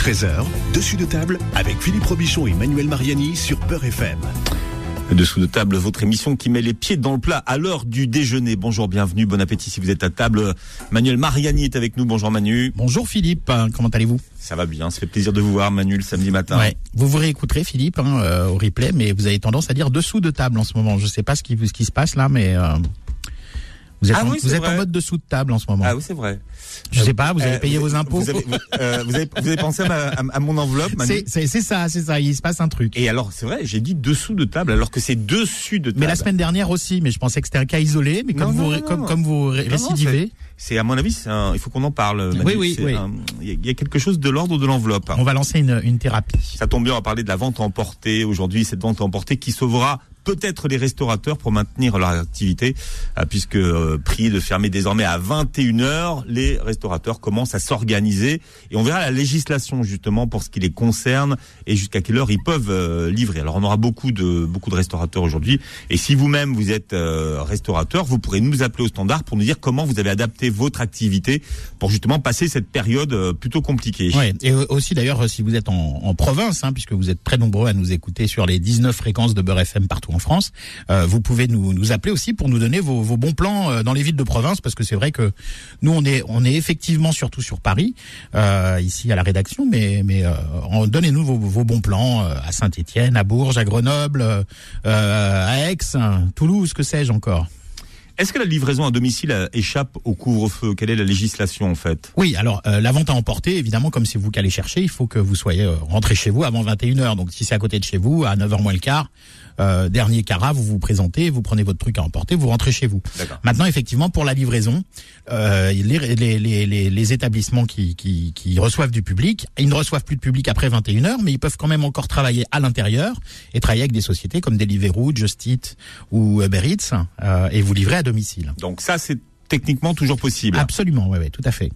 13h, dessus de table avec Philippe Robichon et Manuel Mariani sur Peur FM. Dessous de table, votre émission qui met les pieds dans le plat à l'heure du déjeuner. Bonjour, bienvenue, bon appétit si vous êtes à table. Manuel Mariani est avec nous. Bonjour Manu. Bonjour Philippe, comment allez-vous? Ça va bien, ça fait plaisir de vous voir Manu le samedi matin. Ouais. Vous vous réécouterez Philippe hein, euh, au replay, mais vous avez tendance à dire dessous de table en ce moment. Je sais pas ce qui, ce qui se passe là, mais euh, vous êtes, Ah en, oui, vous êtes en mode dessous de table en ce moment. Ah oui, c'est vrai. Je sais pas, vous avez Euh, payé vos impôts Vous avez, vous, euh, vous avez, pensé à, ma- à- à mon enveloppe C'est ça, c'est ça, il se passe un truc. Et alors, c'est vrai, j'ai dit dessous de table alors que c'est dessus de table. Mais la semaine dernière aussi, mais je pensais que c'était un cas isolé, mais comme Non, vous non, non, comme, non. comme vous ré- Non, non, récidivez, C'est à mon avis, un- il faut qu'on en parle. Manu. Oui, oui, oui. Il y a- quelque chose de l'ordre de l'enveloppe. on va lancer une, une thérapie. Ça tombe bien, on va parler de la vente à emporter aujourd'hui, cette vente à emporter qui sauvera peut-être les restaurateurs pour maintenir leur activité, euh, puisque euh, priés de fermer désormais à 21h, les restaurateurs commencent à s'organiser et on verra la législation justement pour ce qui les concerne et jusqu'à quelle heure ils peuvent euh, livrer. Alors on aura beaucoup de beaucoup de restaurateurs aujourd'hui et si vous-même vous êtes restaurateur, vous pourrez nous appeler au standard pour nous dire comment vous avez adapté votre activité pour justement passer cette période plutôt compliquée. Ouais. Et aussi d'ailleurs, si vous êtes en, en province, hein, puisque vous êtes très nombreux à nous écouter sur les 19 fréquences de Beurre FM partout en France, euh, vous pouvez nous, nous appeler aussi pour nous donner vos, vos bons plans euh, dans les villes de province, parce que c'est vrai que nous on est on est effectivement surtout sur Paris, euh, ici à la rédaction, mais mais euh, donnez-nous vos, vos bons plans à Saint-Étienne, à Bourges, à Grenoble, à Aix, Toulouse, que sais-je encore. Est-ce que la livraison à domicile échappe au couvre-feu? Quelle est la législation en fait? Oui, alors euh, la vente à emporter, évidemment, comme c'est vous qui allez chercher, il faut que vous soyez euh, rentré chez vous avant 21h. Donc si c'est à côté de chez vous, à 9h moins le quart, euh, dernier carat, vous vous présentez, vous prenez votre truc à emporter, vous rentrez chez vous. Maintenant, effectivement, pour la livraison, euh, les, les, les, les, les établissements qui, qui, qui reçoivent du public, ils ne reçoivent plus de public après 21h, mais ils peuvent quand même encore travailler à l'intérieur et travailler avec des sociétés comme Deliveroo, Just Eat ou Uber Eats euh, et vous livrer à domicile. Donc ça, c'est techniquement toujours possible. Absolument, oui, oui, tout à fait.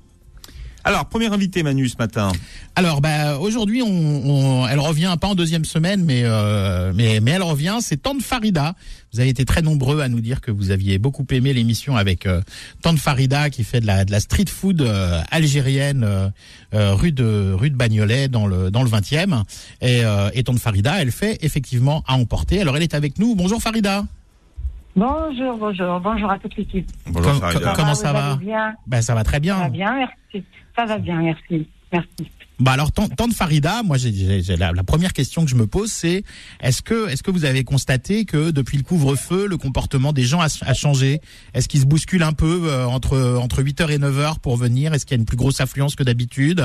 Alors, premier invité Manu ce matin. Alors, bah, aujourd'hui, on, on- elle revient pas en deuxième semaine, mais euh, mais mais elle revient. C'est Tante Farida. Vous avez été très nombreux à nous dire que vous aviez beaucoup aimé l'émission avec euh, Tante Farida qui fait de la de la street food euh, algérienne euh, euh, rue de rue de Bagnolet dans le dans le 20e. Et, euh, et Tante Farida, elle fait effectivement à emporter. Alors, elle est avec nous. Bonjour Farida. Bonjour, bonjour, bonjour à toute l'équipe. Bonjour Com- Farida. com- Comment ça vous va bien? Ben ça va très Ça bien. va bien, merci. Ça va bien, merci. Merci. Bah alors, tant, tant de Farida, moi, j'ai, j'ai- j'ai- la, la première question que je me pose, c'est est-ce que, est-ce que vous avez constaté que depuis le couvre-feu, le comportement des gens a, a changé? Est-ce qu'ils se bousculent un peu euh, entre entre 8h et 9h pour venir? Est-ce qu'il y a une plus grosse affluence que d'habitude?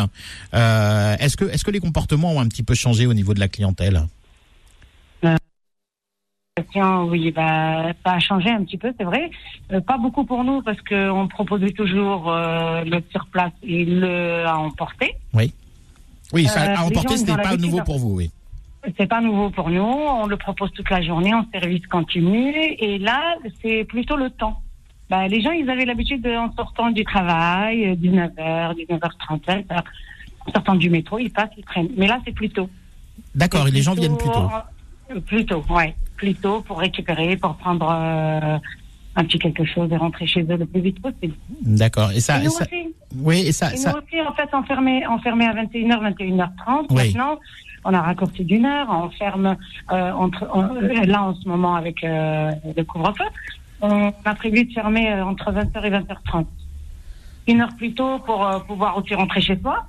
Euh, Est-ce que, est-ce que les comportements ont un petit peu changé au niveau de la clientèle? Tiens, Oui, bah, ça a changé un petit peu, c'est vrai. Euh, pas beaucoup pour nous parce qu'on proposait toujours euh, le sur place et le à emporter. Oui, ça Euh, à emporter, c'était ont pas nouveau pour vous, oui. C'est pas nouveau pour nous. On le propose toute la journée en service continu. Et là, c'est plutôt le temps. Bah, les gens, ils avaient l'habitude, de, en sortant du travail, euh, 19h, 19h30, 20h, en sortant du métro, ils passent, ils prennent. Mais là, c'est plus tôt. D'accord, et les gens viennent plus tôt. euh, Plus tôt, ouais. Plus tôt pour récupérer, pour prendre euh, un petit quelque chose et rentrer chez eux le plus vite possible. D'accord, et ça, et ça- aussi. oui, et ça, Et ça, nous aussi, en fait, enfermés, enfermés à 21h, 21h30. Oui. Maintenant, on a raccourci d'une heure. On ferme euh, entre, on- euh, là, en ce moment, avec euh, le couvre-feu. On a prévu de fermer entre 20h et 20h30. Une heure plus tôt pour pouvoir aussi rentrer chez soi.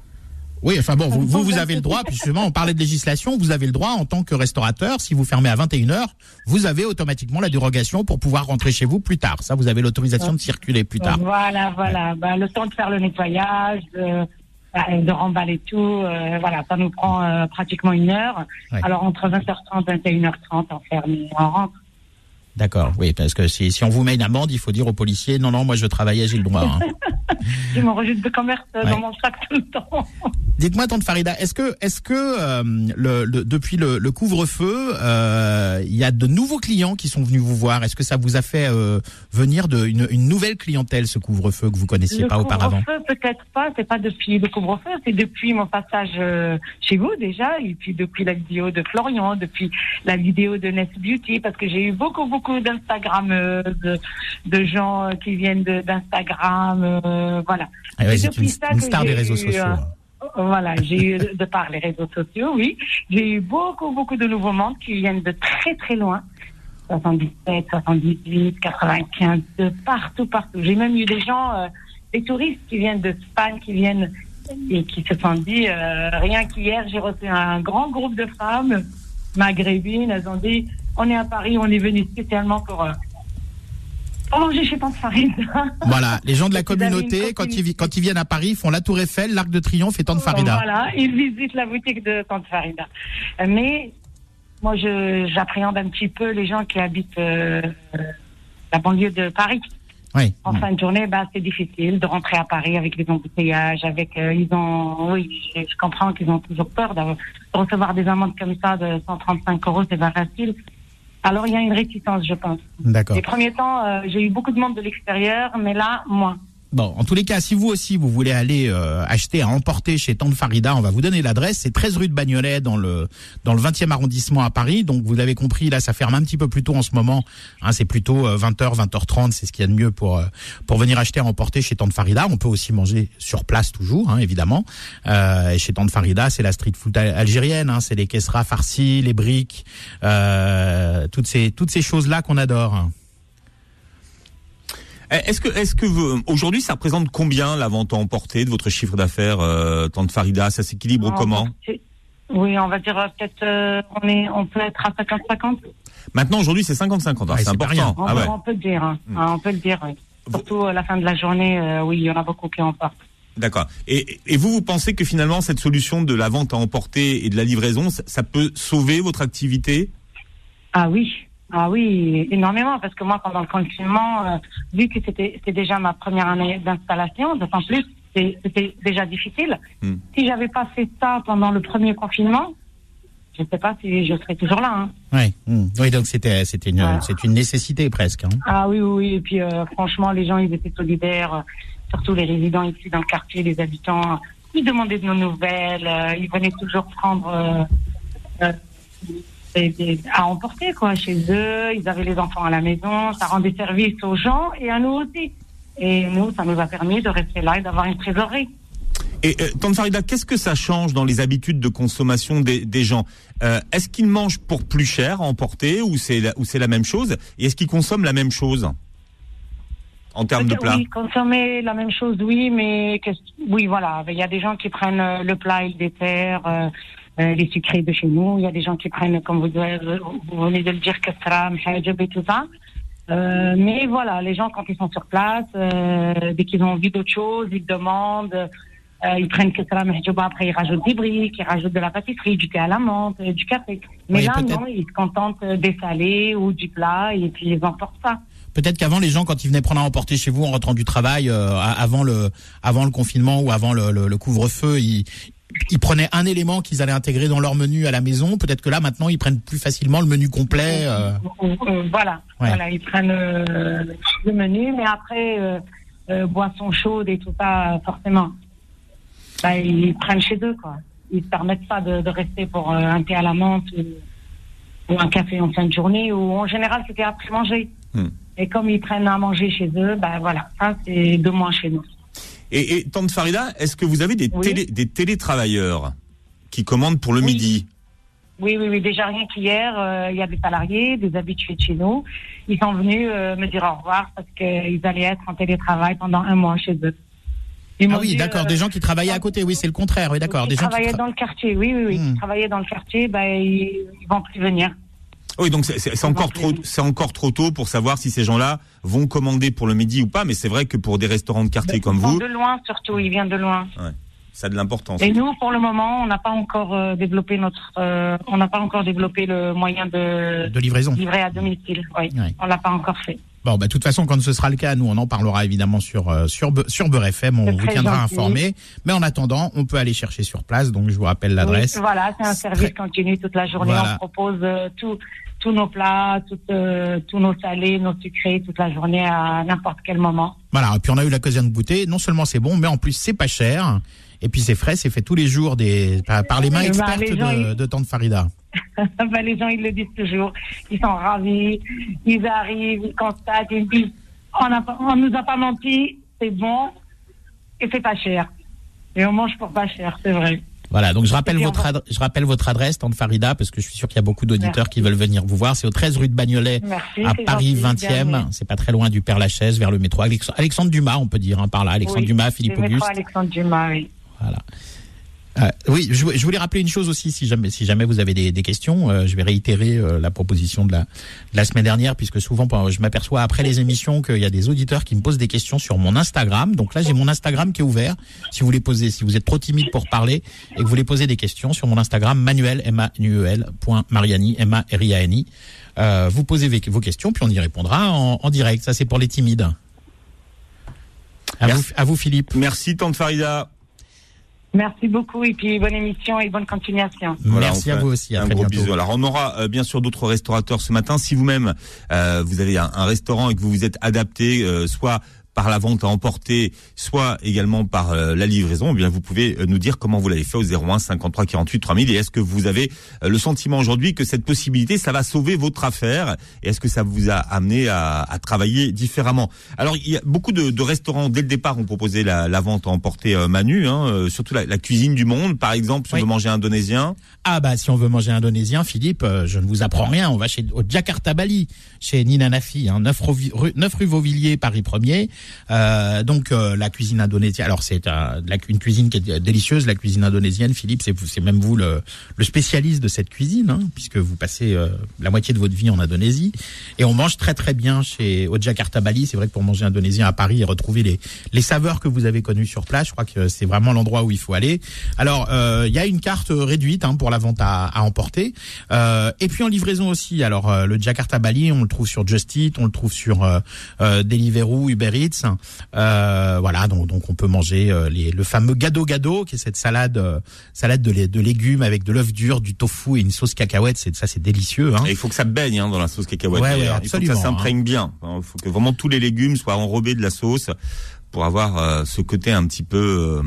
Oui, enfin bon, vous, vous, avez le droit, puis justement, on parlait de législation, vous avez le droit en tant que restaurateur, si vous fermez à 21h, vous avez automatiquement la dérogation pour pouvoir rentrer chez vous plus tard. Ça, vous avez l'autorisation de circuler plus tard. Voilà, voilà. Bah, le temps de faire le nettoyage, de, bah, de remballer tout. euh, voilà, ça nous prend euh, pratiquement une heure. Ouais. Alors, entre 20h30 et 21h30, on ferme et on rentre. D'accord, oui, parce que si, si on vous met une amende, il faut dire aux policiers, non, non, moi je travaillais, j'ai le droit. hein. J'ai mon registre de commerce euh, Ouais. dans mon sac tout le temps. Dites-moi, tante Farida, est-ce que, est-ce que euh, le, le- depuis le, le couvre-feu, euh, il y a de nouveaux clients qui sont venus vous voir? Est-ce que ça vous a fait euh, venir de, une, une nouvelle clientèle, ce couvre-feu que vous connaissiez le pas auparavant? couvre-feu, peut-être pas. C'est pas depuis le couvre-feu, c'est depuis mon passage chez vous déjà, et puis depuis la vidéo de Florian, depuis la vidéo de Nest Beauty, parce que j'ai eu beaucoup, beaucoup d'Instagrammeuses, de, de gens euh, qui viennent de- d'Instagram, euh, voilà. Ah ouais, C'est une, une star des réseaux eu, sociaux. euh, hein. Voilà, j'ai eu, de par les réseaux sociaux, oui, j'ai eu beaucoup, beaucoup de nouveaux mondes qui viennent de très, très loin. 77, 78, 95, de partout, partout. J'ai même eu des gens, euh, des touristes qui viennent d'Espagne, qui viennent et qui se sont dit, rien qu'hier, j'ai reçu un grand groupe de femmes maghrébines, elles ont dit, on est à Paris, on est venu spécialement pour... Euh, pour manger chez Tante Farida. Voilà, les gens de la communauté, quand ils, vi- quand ils viennent à Paris, font la Tour Eiffel, l'Arc de Triomphe et Tante Farida. Voilà, ils visitent la boutique de Tante Farida. Mais moi, j'appréhende un petit peu les gens qui habitent euh, la banlieue de Paris. Oui. En fin de journée, bah, c'est difficile de rentrer à Paris avec les embouteillages, avec euh, ils ont, oui, je, je comprends qu'ils ont toujours peur d'avoir- de recevoir des amendes comme ça de 135 euros, c'est pas facile. Alors il y a une réticence, je pense. D'accord. Les premiers temps, euh, j'ai eu beaucoup de monde de l'extérieur, mais là, moins. Bon, en tous les cas, si vous aussi vous voulez aller euh, acheter à emporter chez Tante Farida, on va vous donner l'adresse. C'est 13 rue de Bagnolet dans le dans le 20e arrondissement à Paris. Donc vous l'avez compris, là ça ferme un petit peu plus tôt en ce moment. Hein, c'est plutôt euh, 20h, 20h30, c'est ce qu'il y a de mieux pour euh, pour venir acheter à emporter chez Tante Farida. On peut aussi manger sur place toujours, hein, évidemment. Euh, et chez Tante Farida, c'est la street food al- algérienne. Hein, c'est les kessras farcis, les briques, euh, toutes ces toutes ces choses là qu'on adore. Hein. Eh, Est-ce que, est-ce que vous- aujourd'hui, ça représente combien la vente à emporter de votre chiffre d'affaires, euh, Tante Farida? Ça s'équilibre On- comment? Oui, on va dire euh, peut-être, euh, on est, on peut être à 50-50. Maintenant, aujourd'hui, c'est 50-50. hein, Ouais, c'est important. On, Ah peut- ouais. on peut le dire, hein. Hmm. Ah, on peut le dire. oui. Surtout à la fin de la journée, euh, oui, il y en a beaucoup qui en partent. D'accord. Et, et vous, vous pensez que finalement, cette solution de la vente à emporter et de la livraison, ça, ça peut sauver votre activité? Ah oui, ah oui, énormément, parce que moi, pendant le confinement, euh, vu que c'était déjà ma première année d'installation, d'autant plus, c'était déjà difficile. Hmm. Si j'avais pas fait ça pendant le premier confinement, je ne sais pas si je serais toujours là. hein. Ouais. mm. Oui, donc c'était une Voilà. une nécessité presque. Hein. Ah oui, oui, oui. Et puis, euh, franchement, les gens, ils étaient solidaires, euh, surtout les résidents ici dans le quartier, les habitants. Ils demandaient de nos nouvelles, euh, ils venaient toujours prendre euh, euh, à emporter quoi chez eux. Ils avaient les enfants à la maison, ça rendait service aux gens et à nous aussi. Et nous, ça nous a permis de rester là et d'avoir une trésorerie. Et euh, qu'est-ce que ça change dans les habitudes de consommation des, des gens? Euh, Est-ce qu'ils mangent pour plus cher à emporter ou c'est la, ou c'est la même chose? Et est-ce qu'ils consomment la même chose? En termes de Peut-être, plats Oui, consommer la même chose, oui, mais oui, voilà. Il y a des gens qui prennent euh, le plat et le dessert, euh, euh, les sucrés de chez nous. Il y a des gens qui prennent, comme vous, vous venez de le dire, kasra, mhajab et tout ça. Euh, mais voilà, les gens, quand ils sont sur place, euh, dès qu'ils ont envie d'autre chose, ils demandent, euh, ils prennent kasra, mhajaba, après ils rajoutent des briques, ils rajoutent de la pâtisserie, du thé à la menthe, du café. Mais Oui, là, non, ils se contentent des salés ou du plat et puis ils emportent ça. Peut-être qu'avant les gens quand ils venaient prendre à emporter chez vous en rentrant du travail euh, avant le avant le confinement ou avant le, le- le couvre-feu, ils ils prenaient un élément qu'ils allaient intégrer dans leur menu à la maison. Peut-être que là maintenant ils prennent plus facilement le menu complet. euh. Euh, voilà, Ouais. voilà, ils prennent euh, le menu, mais après euh, euh, boissons chaudes et tout ça, euh, forcément, bah, ils prennent chez eux quoi. Ils se permettent pas de, de rester pour euh, un thé à la menthe ou, ou un café en fin de journée ou en général c'était après manger. Hmm. Et comme ils prennent à manger chez eux, bah voilà, ça c'est de moins chez nous. Et, et Tante Farida, est-ce que vous avez des, Oui. télé, des télétravailleurs qui commandent pour le Oui. midi? Oui, oui, oui. Déjà rien qu'hier, euh, il y a des salariés, des habitués de chez nous. Ils sont venus euh, me dire au revoir parce qu'ils allaient être en télétravail pendant un mois chez eux. Ils Ah oui, d'accord, euh, des gens qui travaillaient à côté. Oui, c'est le contraire. Oui, d'accord, qui des gens qui travaillaient tra- dans le quartier. Oui, oui, oui. Hmm. Travaillaient dans le quartier, ben ils, ils vont plus venir. Oui, donc c'est- encore trop, c'est encore trop tôt pour savoir si ces gens-là vont commander pour le midi ou pas. Mais c'est vrai que pour des restaurants de quartier comme vous, de loin surtout. Ils viennent de loin. ça a de l'importance. Et nous, pour le moment, on n'a pas encore euh, développé notre, euh, on n'a pas encore développé le moyen de de livraison. livrer à domicile. Oui, Ouais. on l'a pas encore fait. Bon, bah, de toute façon, quand ce sera le cas, nous, on en parlera évidemment sur euh, sur sur Beurre FM. On vous tiendra gentil. informé. Mais en attendant, on peut aller chercher sur place. Donc, je vous rappelle l'adresse. Oui, voilà, c'est un service très- continu toute la journée. Voilà. On propose euh, tout- tous nos plats, tout, euh, tous nos salés, nos sucrés toute la journée à n'importe quel moment. Voilà. Et puis, on a eu l'occasion de goûter. Non seulement c'est bon, mais en plus, c'est pas cher. Et puis, c'est frais. C'est fait tous les jours des par, par les mains Eh ben, expertes les gens, de, ils- de Tante Farida. Ben, les gens, ils le disent toujours. Ils sont ravis. Ils arrivent, ils constatent, ils disent on, a, on nous a pas menti, c'est bon et c'est pas cher. Et on mange pour pas cher, c'est vrai. Voilà, donc je rappelle, votre, on va- adre- je rappelle votre adresse, Tante Farida, parce que je suis sûr qu'il y a beaucoup d'auditeurs qui veulent venir vous voir. C'est au 13 rue de Bagnolet, Merci. à Paris gentil, 20e. bien, C'est pas très loin du Père Lachaise, vers le métro. Alex- Alexandre Dumas, on peut dire, hein, par là. Alexandre Oui, Dumas, Philippe métro Auguste. Alexandre Dumas, oui. Voilà. Euh, oui, je, vou- je voulais rappeler une chose aussi, si jamais, si jamais vous avez des, des questions, euh, je vais réitérer euh, la proposition de la, de la semaine dernière, puisque souvent je m'aperçois après les émissions qu'il y a des auditeurs qui me posent des questions sur mon Instagram. Donc là, j'ai mon Instagram qui est ouvert. Si vous voulez poser, si vous êtes trop timide pour parler et que vous voulez poser des questions sur mon Instagram, Manuel M A N E point Mariani M A R I A N I. Euh, vous posez vos questions, puis on y répondra en, en direct. Ça, c'est pour les timides. À vous, à vous, Philippe. Merci, Tante Farida. Merci beaucoup et puis bonne émission et bonne continuation. Voilà, Merci à vous aussi. À un très gros bientôt. bisou. Alors on aura euh, bien sûr d'autres restaurateurs ce matin. Si vous-même euh, vous avez un, un restaurant et que vous vous êtes adapté, euh, soit par la vente à emporter, soit également par euh, la livraison, eh bien vous pouvez euh, nous dire comment vous l'avez fait au 01 53 48 3000 et est-ce que vous avez euh, le sentiment aujourd'hui que cette possibilité ça va sauver votre affaire et est-ce que ça vous a amené à, à travailler différemment? Alors il y a beaucoup de, de restaurants dès le départ ont proposé la, la vente à emporter euh, Manu, hein, euh, surtout la, la cuisine du monde par exemple si Oui. on veut manger indonésien. Ah bah si on veut manger indonésien, Philippe, euh, je ne vous apprends rien. On va chez au Jakarta Bali, chez Nina Nafi, hein, 9, rue, rue- 9 rue Vauvilliers, Paris 1er. Euh, donc euh, la cuisine indonésienne. Alors c'est la- une cuisine qui est délicieuse, la cuisine indonésienne. Philippe, c'est même vous le, le spécialiste de cette cuisine, hein, puisque vous passez euh, la moitié de votre vie en Indonésie. Et on mange très très bien chez au Jakarta Bali. C'est vrai que pour manger indonésien à Paris et retrouver les les saveurs que vous avez connues sur place, je crois que c'est vraiment l'endroit où il faut aller. Alors euh, il y a une carte réduite hein, pour la vente à, à emporter. Euh, et puis en livraison aussi. Alors euh, le Jakarta Bali, on le trouve sur Just Eat, on le trouve sur Deliveroo, Uber Eats. Euh, voilà, donc, donc on peut manger euh, les, le fameux gado gado, qui est cette salade euh, salade de, lé- de légumes avec de l'œuf dur, du tofu et une sauce cacahuète. C'est ça, c'est délicieux. Hein. Et il faut que ça baigne hein, dans la sauce cacahuète. Ouais, ouais, d'ailleurs. il faut que ça s'imprègne bien. Il faut que vraiment tous les légumes soient enrobés de la sauce pour avoir euh, ce côté un petit peu. euh,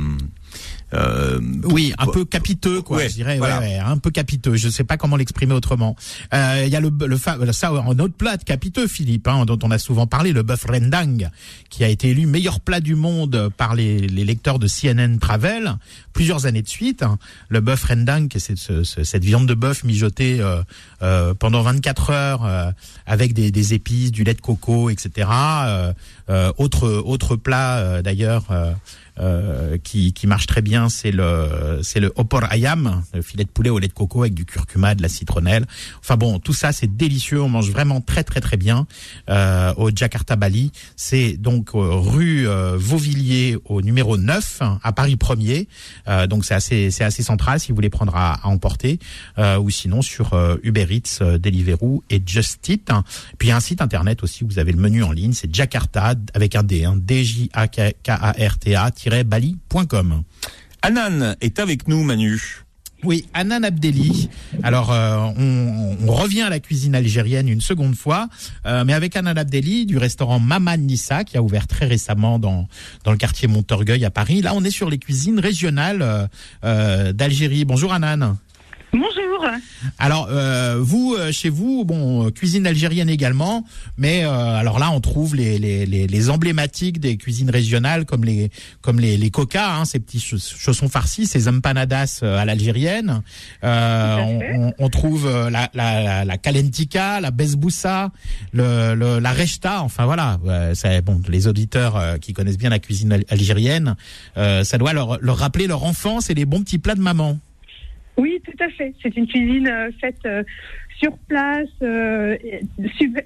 euh, Oui, un peu capiteux, quoi. Ouais, je dirais, voilà. ouais, ouais, un peu capiteux. Je sais pas comment l'exprimer autrement. Euh, Il y a le, le, ça un autre plat de capiteux, Philippe, hein, dont on a souvent parlé, le bœuf rendang, qui a été élu meilleur plat du monde par les, les lecteurs de CNN Travel plusieurs années de suite. hein. Le bœuf rendang, qui est ce- ce- cette viande de bœuf mijotée euh, euh, pendant 24 heures euh, avec des, des épices, du lait de coco, etc. Euh, euh, autre autre plat euh, d'ailleurs. Euh, qui, qui marche très bien, c'est le c'est le opor ayam, le filet de poulet au lait de coco avec du curcuma, de la citronnelle. Enfin bon, tout ça c'est délicieux, on mange vraiment très très très bien euh, au Jakarta Bali. C'est donc euh, rue euh, Vauvilliers au numéro 9 hein, à Paris 1er. Euh, donc c'est assez c'est assez central si vous voulez prendre à, à emporter ou sinon sur Uber Eats, Deliveroo et Just Eat. Puis un site internet aussi, vous avez le menu en ligne, c'est Jakarta avec un D, hein, D J A K A R T A bali.com. Anan est avec nous, Manu. Oui, Anan Abdelli. Alors, euh, on, on revient à la cuisine algérienne une seconde fois, euh, mais avec Anan Abdelli du restaurant Maman Nissa qui a ouvert très récemment dans dans le quartier Montorgueil à Paris. Là, on est sur les cuisines régionales euh, euh, d'Algérie. Bonjour Anan. Bonjour. Alors euh, vous euh, chez vous bon cuisine algérienne également mais euh, alors là on trouve les, les, les, les emblématiques des cuisines régionales comme les comme les les coca hein, ces petits chauss- chaussons farcis ces empanadas euh, à l'algérienne. Euh, on, on, trouve euh, la la la, la kalentika la besboussa le, le la rechta enfin voilà. C'est bon les auditeurs qui connaissent bien la cuisine al- algérienne euh, ça doit leur leur rappeler leur enfance et les bons petits plats de maman Oui, tout à fait. C'est une cuisine euh, faite euh, sur place, euh,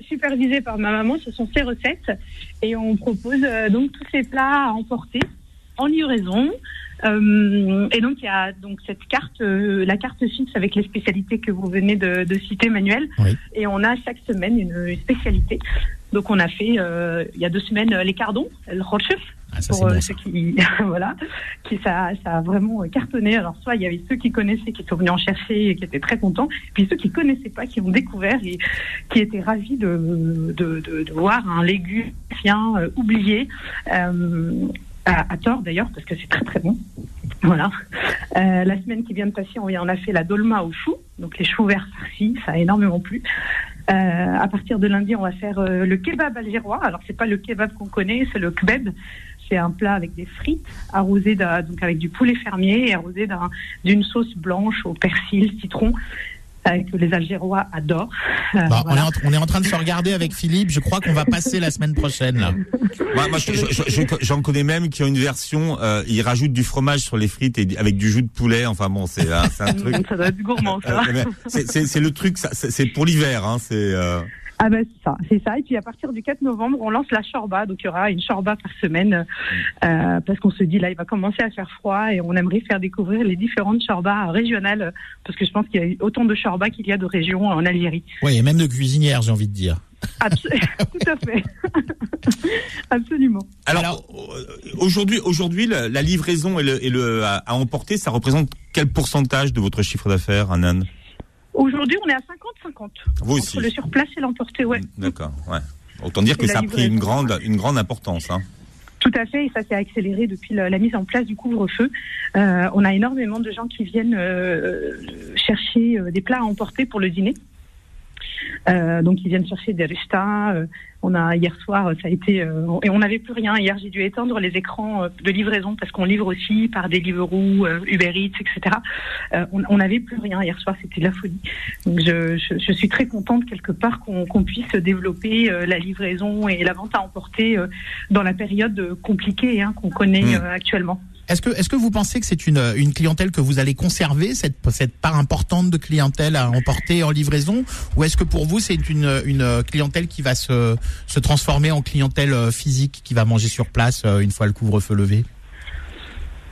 supervisée par ma maman. Ce sont ses recettes. Et on propose euh, donc tous ces plats à emporter en livraison. Euh, et donc il y a donc cette carte, euh, la carte fixe avec les spécialités que vous venez de, de citer, Manuel. Oui. Et on a chaque semaine une spécialité. Donc on a fait euh, il y a deux semaines euh, les cardons, le rochef, ah, pour euh, bon ceux qui voilà. Qui ça ça a vraiment cartonné. Alors soit il y avait ceux qui connaissaient qui sont venus en chercher et qui étaient très contents puis ceux qui connaissaient pas qui ont découvert et qui étaient ravis de de, de, de voir un légume euh, oublié euh, à, à tort d'ailleurs parce que c'est très très bon. Voilà. Euh, la semaine qui vient de passer on en a fait la dolma au chou. Donc les choux verts farcis ça a énormément plu à partir de lundi, on va faire euh, le kebab algérois. Alors, c'est pas le kebab qu'on connaît, c'est le kebab. c'est un plat avec des frites arrosé d'un- donc avec du poulet fermier et arrosé d'un- d'une sauce blanche au persil, citron, euh, que les Algérois adorent. Euh, Bah, on, est en, on est en train de se regarder avec Philippe. Je crois qu'on va passer la semaine prochaine. Là. Moi, moi, je- je- je- j'en connais même qui ont une version, euh, ils rajoutent du fromage sur les frites et avec du jus de poulet. Enfin bon, c'est un, c'est un truc. Ça doit être gourmand, ça. Euh, c'est- C'est c'est le truc, ça, c'est c'est pour l'hiver. Hein, c'est euh, Ah ben c'est ça, c'est ça. Et puis à partir du 4 novembre, on lance la shorba. Donc il y aura une shorba par semaine euh, parce qu'on se dit là, il va commencer à faire froid et on aimerait faire découvrir les différentes shorbas régionales parce que je pense qu'il y a autant de shorbas qu'il y a de régions en Algérie. Oui, et même de cuisinière, j'ai envie de dire. Tout à fait. Absolument. Alors, Alors- euh, aujourd'hui, aujourd'hui, la, la livraison et le, et le à, à emporter, ça représente quel pourcentage de votre chiffre d'affaires, Anan? Aujourd'hui, on est à 50-50. Vous aussi. Entre le surplace et l'emporté, ouais. D'accord. Ouais. Autant dire que Et ça a pris une grande, une grande importance. Hein. Tout à fait, et ça s'est accéléré depuis la, la mise en place du couvre-feu. Euh, on a énormément de gens qui viennent euh, chercher euh, des plats à emporter pour le dîner. Euh, donc ils viennent chercher des restas. euh, on a hier soir, ça a été euh, et on n'avait plus rien. Hier, j'ai dû éteindre les écrans euh, de livraison parce qu'on livre aussi par des Deliveroo, euh, Uber Eats, etc. Euh, on n'avait plus rien hier soir, c'était de la folie. Donc je, je, je suis très contente quelque part qu'on puisse développer euh, la livraison et la vente à emporter euh, dans la période euh, compliquée hein, qu'on connaît Mm. euh, actuellement. Est-ce que, est-ce que vous pensez que c'est une, une clientèle que vous allez conserver, cette, cette part importante de clientèle à emporter en livraison, ou est-ce que pour vous c'est une, une clientèle qui va se, se transformer en clientèle euh, physique, qui va manger sur place euh, une fois le couvre-feu levé?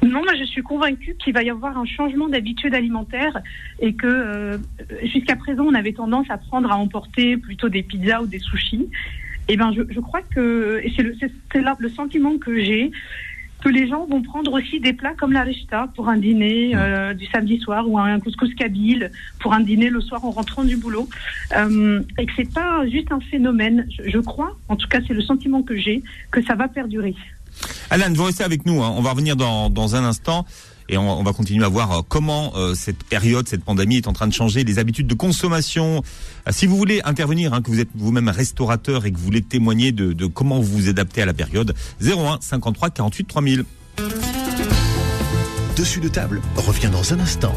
Non, moi je suis convaincue qu'il va y avoir un changement d'habitude alimentaire et que euh, jusqu'à présent on avait tendance à prendre à emporter plutôt des pizzas ou des sushis. Et ben je, je crois que c'est le, là le sentiment que j'ai que les gens vont prendre aussi des plats comme la rechta pour un dîner euh, du samedi soir ou un couscous kabyle pour un dîner le soir en rentrant du boulot euh, et que c'est pas juste un phénomène. Je, je crois, en tout cas c'est le sentiment que j'ai, que ça va perdurer. Alan, vous restez avec nous. hein. On va revenir dans, dans un instant. Et on, va continuer à voir euh, comment euh, cette période, cette pandémie est en train de changer les habitudes de consommation. Euh, si vous voulez intervenir, hein, que vous êtes vous-même restaurateur et que vous voulez témoigner de, de comment vous vous adaptez à la période, 01 53 48 3000. Dessus de table revient dans un instant.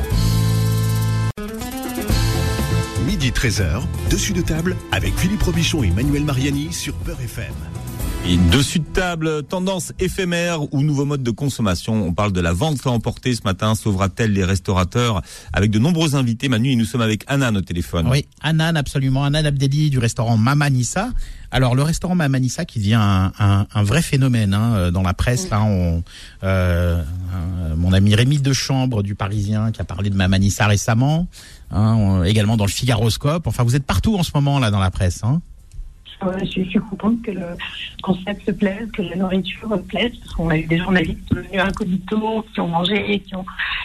Midi 13h, dessus de table avec Philippe Robichon et Manuel Mariani sur Peur FM. Et dessus de table, tendance éphémère ou nouveau mode de consommation. On parle de la vente à emporter ce matin. Sauvera-t-elle les restaurateurs Avec de nombreux invités? Manu, et nous sommes avec Anna au téléphone. Oui, Anan, absolument. Anan Abdeli du restaurant Mamanissa. Alors, le restaurant Mamanissa qui devient un, un, un vrai phénomène hein, euh, dans la presse. Là, on, euh, mon ami Rémi Dechambre du Parisien qui a parlé de Mamanissa récemment. Hein, également dans le Figaroscope. Enfin, vous êtes partout en ce moment là dans la presse. Hein. Je, suis, je suis contente que le concept plaise, que la nourriture plaise, parce qu'on a eu des journalistes venus incognito, qui ont mangé, qui ont,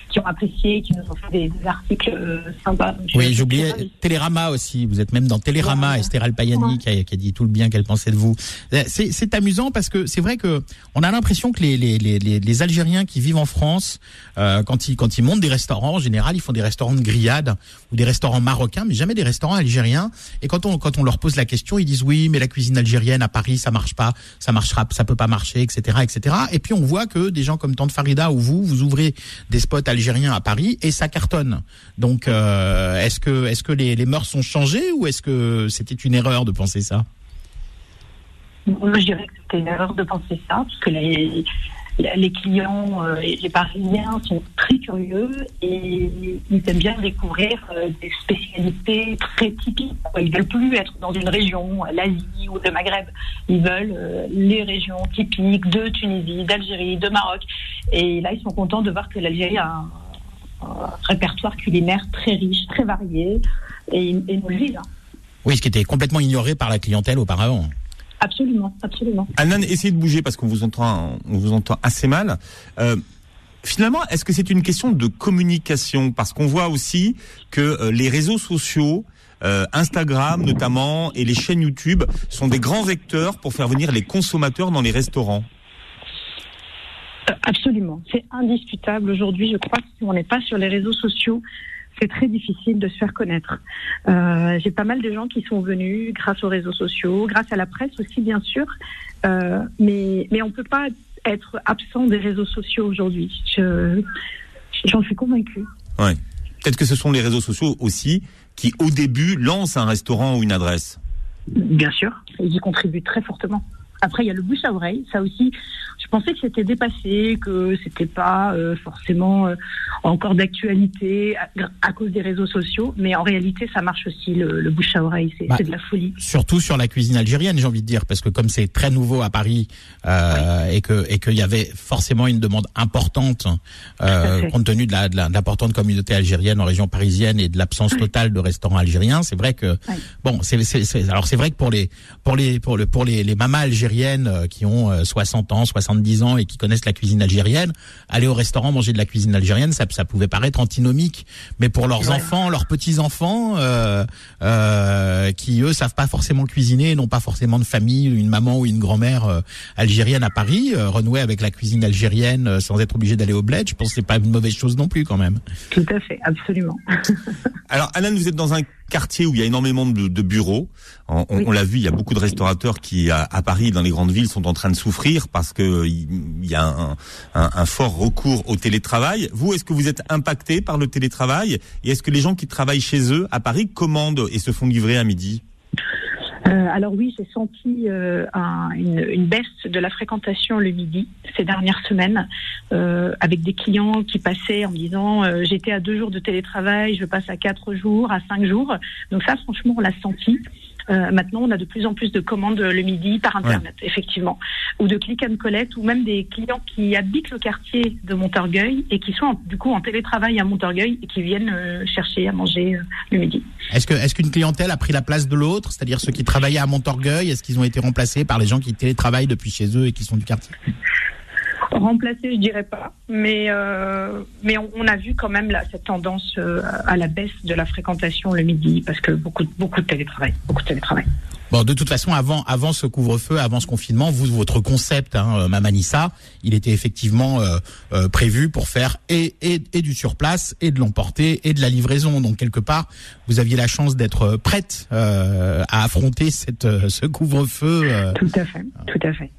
qui ont apprécié, qui nous ont fait des, des articles euh, sympas. Donc, Oui, j'oubliais. Télérama aussi. Vous êtes même dans Télérama, Ouais. Esther Alpayani Ouais. qui, a, qui a dit tout le bien qu'elle pensait de vous. Euh, C'est amusant parce que c'est vrai que on a l'impression que les, les, les, les, les Algériens qui vivent en France, euh, quand ils quand ils montent des restaurants, en général, ils font des restaurants de grillade ou des restaurants marocains, mais jamais des restaurants algériens. Et quand on quand on leur pose la question, ils disent oui, mais la cuisine algérienne à Paris, ça marche pas, ça marchera, ça peut pas marcher, etc., etc. Et puis on voit que des gens comme Tante Farida ou vous, vous ouvrez des spots algériens à Paris et ça cartonne. Donc, euh, est-ce que, est-ce que les, les mœurs sont changées ou est-ce que c'était une erreur de penser ça? Moi, je dirais que c'était une erreur de penser ça, parce que les, les clients, euh, les Parisiens sont très curieux et ils aiment bien découvrir euh, des spécialités très typiques. Ils veulent plus être dans une région, l'Asie ou le Maghreb. Ils veulent euh, les régions typiques de Tunisie, d'Algérie, de Maroc. Et là, ils sont contents de voir que l'Algérie a un, répertoire culinaire très riche, très varié, et, nous le disent. hein. Oui, ce qui était complètement ignoré par la clientèle auparavant. Absolument, absolument. Anan, essayez de bouger parce qu'on vous entend, on vous entend assez mal. Euh, finalement, est-ce que c'est une question de communication? Parce qu'on voit aussi que euh, les réseaux sociaux, euh, Instagram notamment, et les chaînes YouTube sont des grands vecteurs pour faire venir les consommateurs dans les restaurants. Absolument. C'est indiscutable. Aujourd'hui, je crois que si on n'est pas sur les réseaux sociaux, c'est très difficile de se faire connaître. Euh, J'ai pas mal de gens qui sont venus grâce aux réseaux sociaux, grâce à la presse aussi, bien sûr. Euh, mais, mais on peut pas être absent des réseaux sociaux aujourd'hui. Je, j'en suis convaincue. Ouais. Peut-être que ce sont les réseaux sociaux aussi qui, au début, lancent un restaurant ou une adresse. Bien sûr, ils y contribuent très fortement. Après, il y a le bouche à oreille. Ça aussi, pensais que c'était dépassé, que c'était pas euh, forcément euh, encore d'actualité à, à cause des réseaux sociaux. Mais en réalité, ça marche aussi le, le bouche à oreille. C'est Bah, c'est de la folie. Surtout sur la cuisine algérienne, j'ai envie de dire, parce que comme c'est très nouveau à Paris euh, et que et qu'il y avait forcément une demande importante compte tenu de la l'importante communauté algérienne en région parisienne et de l'absence totale de restaurants algériens, c'est vrai que bon, c'est alors c'est vrai que pour les pour les pour le pour les les mamas algériennes qui ont euh, 60 ans, 70 ans et qui connaissent la cuisine algérienne, aller au restaurant manger de la cuisine algérienne, ça ça pouvait paraître antinomique, mais pour leurs Ouais. enfants, leurs petits enfants euh, euh, qui eux savent pas forcément cuisiner, n'ont pas forcément de famille, une maman ou une grand-mère euh, algérienne à Paris, euh, renouer avec la cuisine algérienne euh, sans être obligé d'aller au bled, je pense que c'est pas une mauvaise chose non plus quand même. Tout à fait, absolument. Alors, Anan, vous êtes dans un quartier où il y a énormément de, de bureaux. On, on- Oui. on l'a vu, il y a beaucoup de restaurateurs qui, à, à Paris, dans les grandes villes, sont en train de souffrir parce que il il y a un, un- un fort recours au télétravail. Vous, est-ce que vous êtes impacté par le télétravail? Et est-ce que les gens qui travaillent chez eux, à Paris, commandent et se font livrer à midi? Euh, alors oui, j'ai senti euh, un- une, baisse de la fréquentation le midi ces dernières semaines, euh, avec des clients qui passaient en me disant j'étais à deux jours de télétravail, je passe à quatre jours, à cinq jours. Donc ça, franchement, on l'a senti. Euh, maintenant, on a de plus en plus de commandes le midi par Internet, effectivement, ou de click and collect, ou même des clients qui habitent le quartier de Montorgueil et qui sont en- du coup en télétravail à Montorgueil et qui viennent euh, chercher à manger euh, le midi. Est-ce que est-ce qu'une clientèle a pris la place de l'autre, c'est-à-dire ceux qui travaillaient à Montorgueil, est-ce qu'ils ont été remplacés par les gens qui télétravaillent depuis chez eux et qui sont du quartier? Remplacer, je dirais pas, mais euh, mais on, on a vu quand même là, cette tendance euh, à la baisse de la fréquentation le midi parce que beaucoup beaucoup de télétravail, beaucoup de télétravail. Bon, de toute façon, avant, avant ce couvre-feu, avant ce confinement, vous, votre concept, hein, euh, Mamanissa, il était effectivement euh, euh, prévu pour faire et, et, et du surplace, et de l'emporter, et de la livraison. Donc quelque part, vous aviez la chance d'être prête euh, à affronter cette, euh, ce couvre-feu. euh. Tout à fait, tout à fait.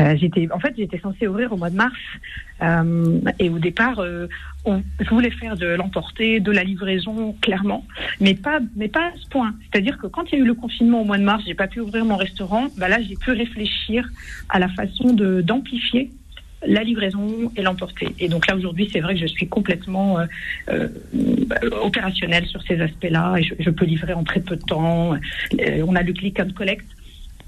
Euh, j'étais, en fait, j'étais censée ouvrir au mois de mars, euh, et au départ, euh, on je voulais faire de l'emporter, de la livraison, clairement, mais pas, mais pas à ce point. C'est-à-dire que quand il y a eu le confinement au mois de mars, j'ai pas pu ouvrir mon restaurant. Bah là, j'ai pu réfléchir à la façon de d'amplifier la livraison et l'emporter. Et donc là aujourd'hui, c'est vrai que je suis complètement euh, opérationnelle sur ces aspects-là. Je, je peux livrer en très peu de temps. On a le click and collect.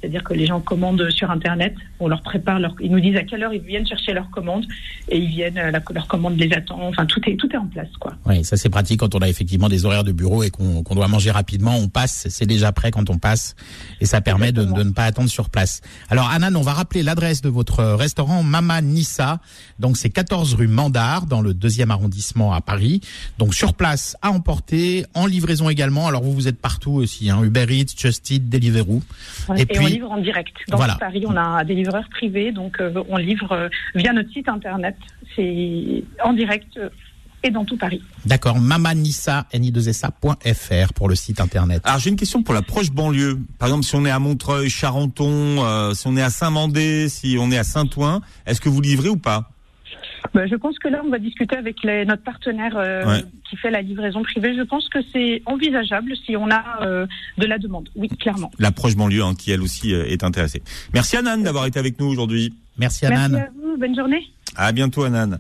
C'est-à-dire que les gens commandent sur Internet, on leur prépare, leur, ils nous disent à quelle heure ils viennent chercher leur commande et ils viennent, euh, la, leur commande les attend. Enfin, tout est, tout est en place, quoi. Oui, ça c'est pratique quand on a effectivement des horaires de bureau et qu'on qu'on doit manger rapidement. On passe, c'est déjà prêt quand on passe, et ça permet de, de ne pas attendre sur place. Alors Anan, on va rappeler l'adresse de votre restaurant Mama Nissa. Donc c'est 14 rue Mandar dans le deuxième arrondissement à Paris. Donc sur place à emporter, en livraison également. Alors vous vous êtes partout aussi, hein, Uber Eats, Just Eat, Deliveroo. Ouais, Et et, puis- livre en direct. Dans Voilà. tout Paris, on a des livreurs privés, donc euh, on livre euh, via notre site internet. C'est en direct euh, et dans tout Paris. D'accord, mamanissa, ni2sa.fr pour le site internet. Alors j'ai une question pour la proche banlieue. Par exemple, si on est à Montreuil, Charenton, euh, si on est à Saint-Mandé, si on est à Saint-Ouen, est-ce que vous livrez ou pas? Ben, je pense que là, on va discuter avec les- notre partenaire euh, Ouais. qui fait la livraison privée. Je pense que c'est envisageable si on a euh, de la demande. Oui, clairement. La proche banlieue, hein, qui elle aussi euh, est intéressée. Merci Anan d'avoir été avec nous aujourd'hui. Merci Anan. Merci à vous. Bonne journée. À bientôt Anan.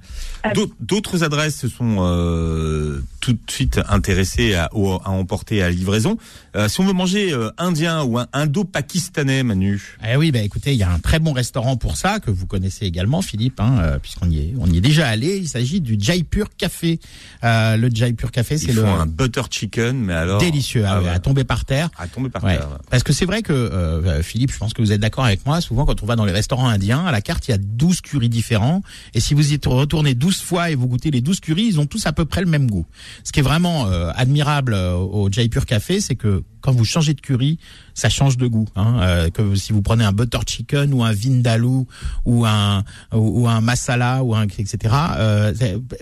D'autres adresses se sont euh, tout de suite intéressées à, à emporter à livraison. Euh, si on veut manger euh, indien ou un indo-pakistanais, Manu. Eh oui, bah écoutez, il y a un très bon restaurant pour ça que vous connaissez également, Philippe, hein, euh, puisqu'on y est, on y est déjà allé. Il s'agit du Jaipur Café. Euh, le Jaipur Café, c'est Ils le font un butter chicken, mais alors délicieux ah à, ouais, à tomber par terre. à tomber par Ouais. terre. Parce que c'est vrai que euh, Philippe, je pense que vous êtes d'accord avec moi. Souvent, quand on va dans les restaurants indiens, à la carte, il y a 12 currys différents. Et si vous y retournez 12 fois et vous goûtez les 12 currys, ils ont tous à peu près le même goût. Ce qui est vraiment euh, admirable euh, au Jaipur Café, c'est que quand vous changez de curry, ça change de goût. Hein. Euh, que si vous prenez un butter chicken ou un vindaloo ou un ou, un masala ou un etc. Euh,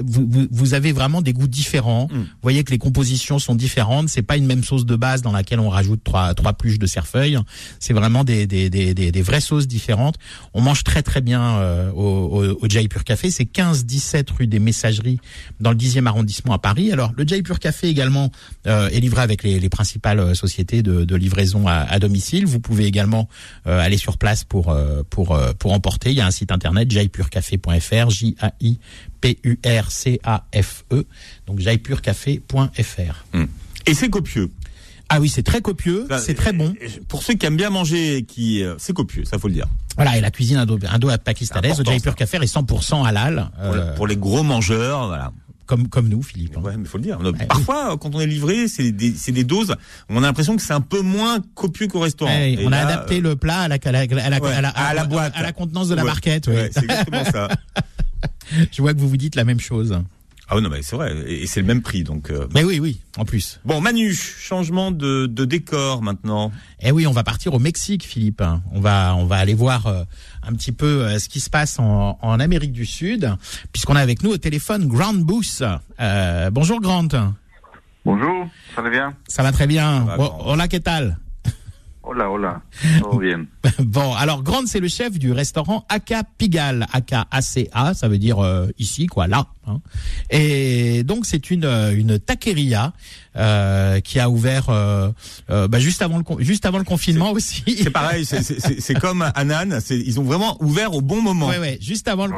vous, vous, avez vraiment des goûts différents. Mm. Vous voyez que les compositions sont différentes. C'est pas une même sauce de base dans laquelle on rajoute trois trois pluches de cerfeuil. C'est vraiment des des, des des, des vraies sauces différentes. On mange très très bien euh, au, au, Jaipur Café. C'est 15 17 rue des Messageries dans le 10e arrondissement à Paris. Alors le Jaipur Café également euh, est livré avec les, les principales sociétés de, de livraison à, à, domicile. Vous pouvez également euh, aller sur place pour euh, pour euh, pour emporter. Il y a un site internet jaipurcafé.fr, J A I P U R C A F E. Donc jaipurcafé.fr. Hmm. Et c'est copieux. Ah oui, c'est très copieux, c'est très bon. Pour ceux qui aiment bien manger, qui c'est copieux, ça faut le dire. Voilà, et la cuisine indo, indo pakistanaise, Jaipur Café est 100% halal. pour les gros mangeurs, voilà comme comme nous, Philippe. Hein. Ouais, mais faut le dire. Parfois, quand on est livré, c'est des, c'est des doses. On a l'impression que c'est un peu moins copieux qu'au restaurant. on a adapté le plat à la à la, à la, à la, boîte, à la contenance de la barquette. c'est exactement ça. Je vois que vous vous dites la même chose. Ah oui, non, mais c'est vrai, et c'est le même prix, donc. Euh. Mais oui, oui, en plus. Bon, Manu, changement de, de décor maintenant. Eh oui, on va partir au Mexique, Philippe. On va, on va aller voir euh, un petit peu euh, ce qui se passe en, en Amérique du Sud, puisqu'on a avec nous au téléphone Grant Booth. bonjour Grant. Bonjour, ça va bien? Ça va très bien. hola, ¿qué tal? Hola, hola. Tout bien. bon, alors Grande, c'est le chef du restaurant Aka Pigal. Aka A-C-A, ça veut dire euh, ici, quoi, là. Hein. Et donc c'est une une taqueria euh, qui a ouvert euh, euh, bah, juste avant le juste avant le confinement aussi. C'est pareil, c'est comme Anan, ils ont vraiment ouvert au bon moment. Ouais, ouais, juste avant le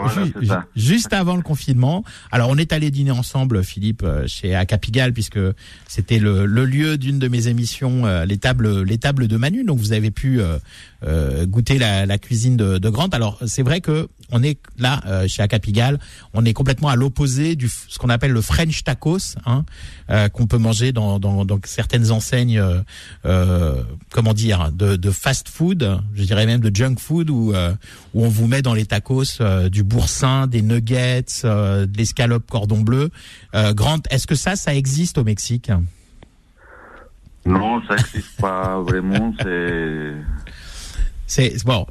juste avant le confinement. Alors on est allé dîner ensemble, Philippe, euh, chez Acapigal, puisque c'était le, le, lieu d'une de mes émissions, euh, les tables les tables de Manu. Donc vous avez pu euh, goûter la, la, cuisine de, de Grant. Alors c'est vrai que on est là euh, chez Acapigal, on est complètement à l'opposé du ce qu'on appelle le French tacos, hein, euh, qu'on peut manger dans, dans, dans, certaines enseignes, euh, comment dire, de, de, fast food, je dirais même de junk food, où, où on vous met dans les tacos du boursin, des nuggets, de l'escalope cordon bleu. Grant, est-ce que ça, ça existe au Mexique? Non, ça n'existe pas vraiment. C'est c'est bon,